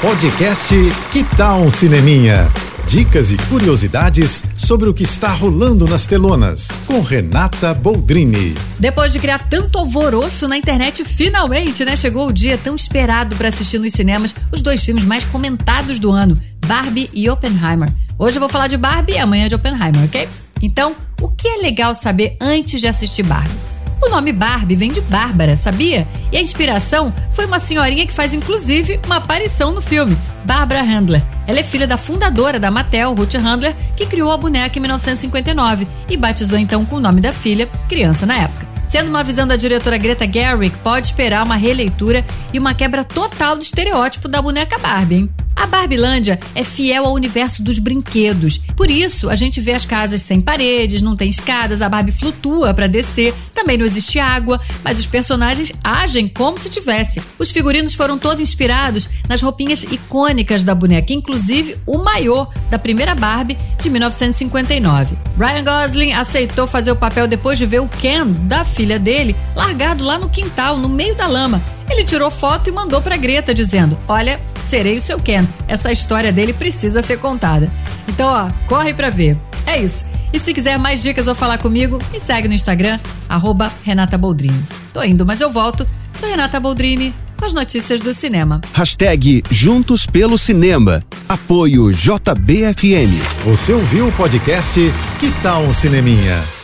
Podcast Que Tal um Cineminha? Dicas e curiosidades sobre o que está rolando nas telonas, com Renata Boldrini. Depois de criar tanto alvoroço na internet, finalmente, né, chegou o dia tão esperado para assistir nos cinemas os dois filmes mais comentados do ano, Barbie e Oppenheimer. Hoje eu vou falar de Barbie e amanhã de Oppenheimer, ok? Então, o que é legal saber antes de assistir Barbie? O nome Barbie vem de Bárbara, sabia? E a inspiração foi uma senhorinha que faz inclusive uma aparição no filme, Barbara Handler. Ela é filha da fundadora da Mattel, Ruth Handler, que criou a boneca em 1959 e batizou então com o nome da filha, criança na época. Sendo uma visão da diretora Greta Gerwig, pode esperar uma releitura e uma quebra total do estereótipo da boneca Barbie, hein? A Barbilândia é fiel ao universo dos brinquedos. Por isso, a gente vê as casas sem paredes, não tem escadas, a Barbie flutua para descer, também não existe água, mas os personagens agem como se tivesse. Os figurinos foram todos inspirados nas roupinhas icônicas da boneca, inclusive o maiô da primeira Barbie de 1959. Ryan Gosling aceitou fazer o papel depois de ver o Ken da filha dele largado lá no quintal, no meio da lama. Ele tirou foto e mandou para Greta dizendo: "Olha, serei o seu Ken. Essa história dele precisa ser contada. Então, ó, corre pra ver. É isso. E se quiser mais dicas ou falar comigo, me segue no Instagram, arroba Renata Boldrini. Tô indo, mas eu volto. Sou Renata Boldrini com as notícias do cinema. Hashtag Juntos pelo Cinema. Apoio JBFM. Você ouviu o podcast Que Tal um Cineminha?